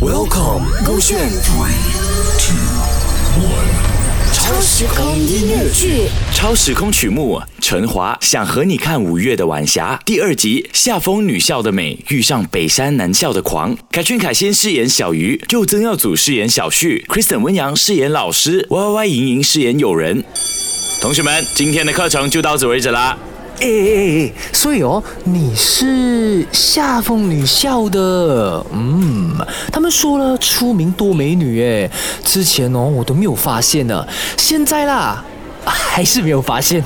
Welcome，勾选。超时空音乐剧，超时空曲目，陈华想和你看五月的晚霞第二集，夏风女校的美遇上北山男校的狂。凯俊凯先饰演小鱼，就曾耀祖饰演小旭，Kristen 温阳饰演老师，Y Y Y 莹莹饰演友人。同学们，今天的课程就到此为止啦。哎哎哎，所以哦，你是夏风女校的，嗯，他们说了出名多美女，哎，之前哦我都没有发现呢，现在啦还是没有发现。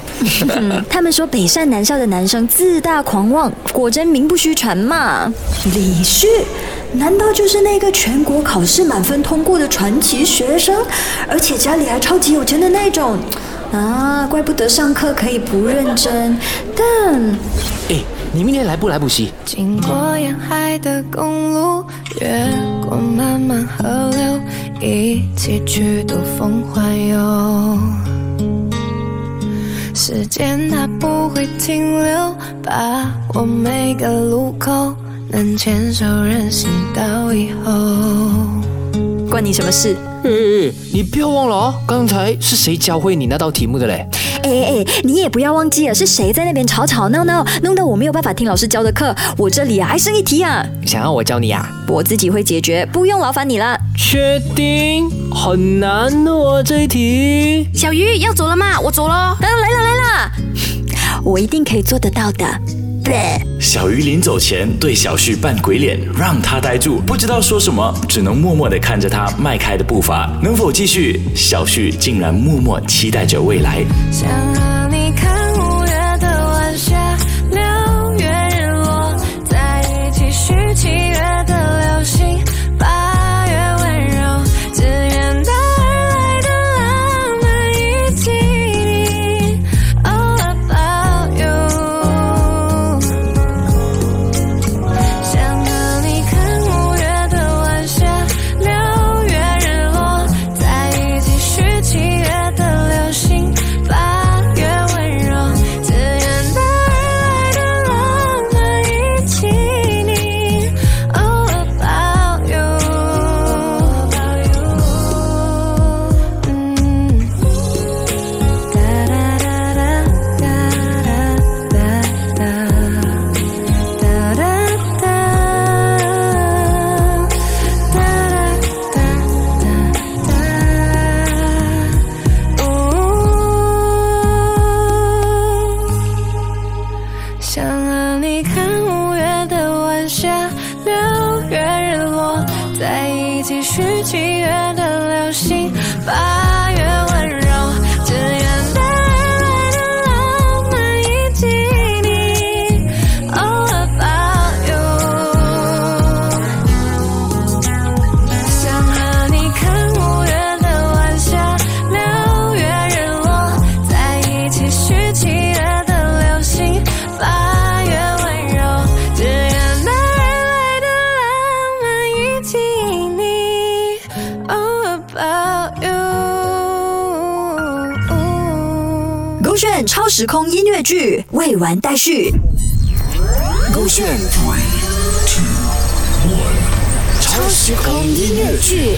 他们说北善南校的男生自大狂妄，果真名不虚传嘛。李旭，难道就是那个全国考试满分通过的传奇学生，而且家里还超级有钱的那种？啊，怪不得上课可以不认真。但，哎，你明天来不来补习？经过沿海的公路，越过漫漫河流，一起去兜风环游。时间它不会停留，把握每个路口，能牵手任性到以后。关你什么事？哎哎，你不要忘了哦，刚才是谁教会你那道题目的嘞？哎哎，你也不要忘记了，是谁在那边吵吵闹闹，弄得我没有办法听老师教的课。我这里啊还剩一题啊，想要我教你啊？我自己会解决，不用劳烦你了。确定？很难哦这一题。小鱼要走了吗？我走了。来了来了来了，我一定可以做得到的。小鱼临走前对小旭扮鬼脸，让他呆住，不知道说什么，只能默默地看着他迈开的步伐，能否继续？小旭竟然默默期待着未来。六月日落，在一起许七月的流星，八月超时空音乐剧未完待续。勾选。超时空音乐剧。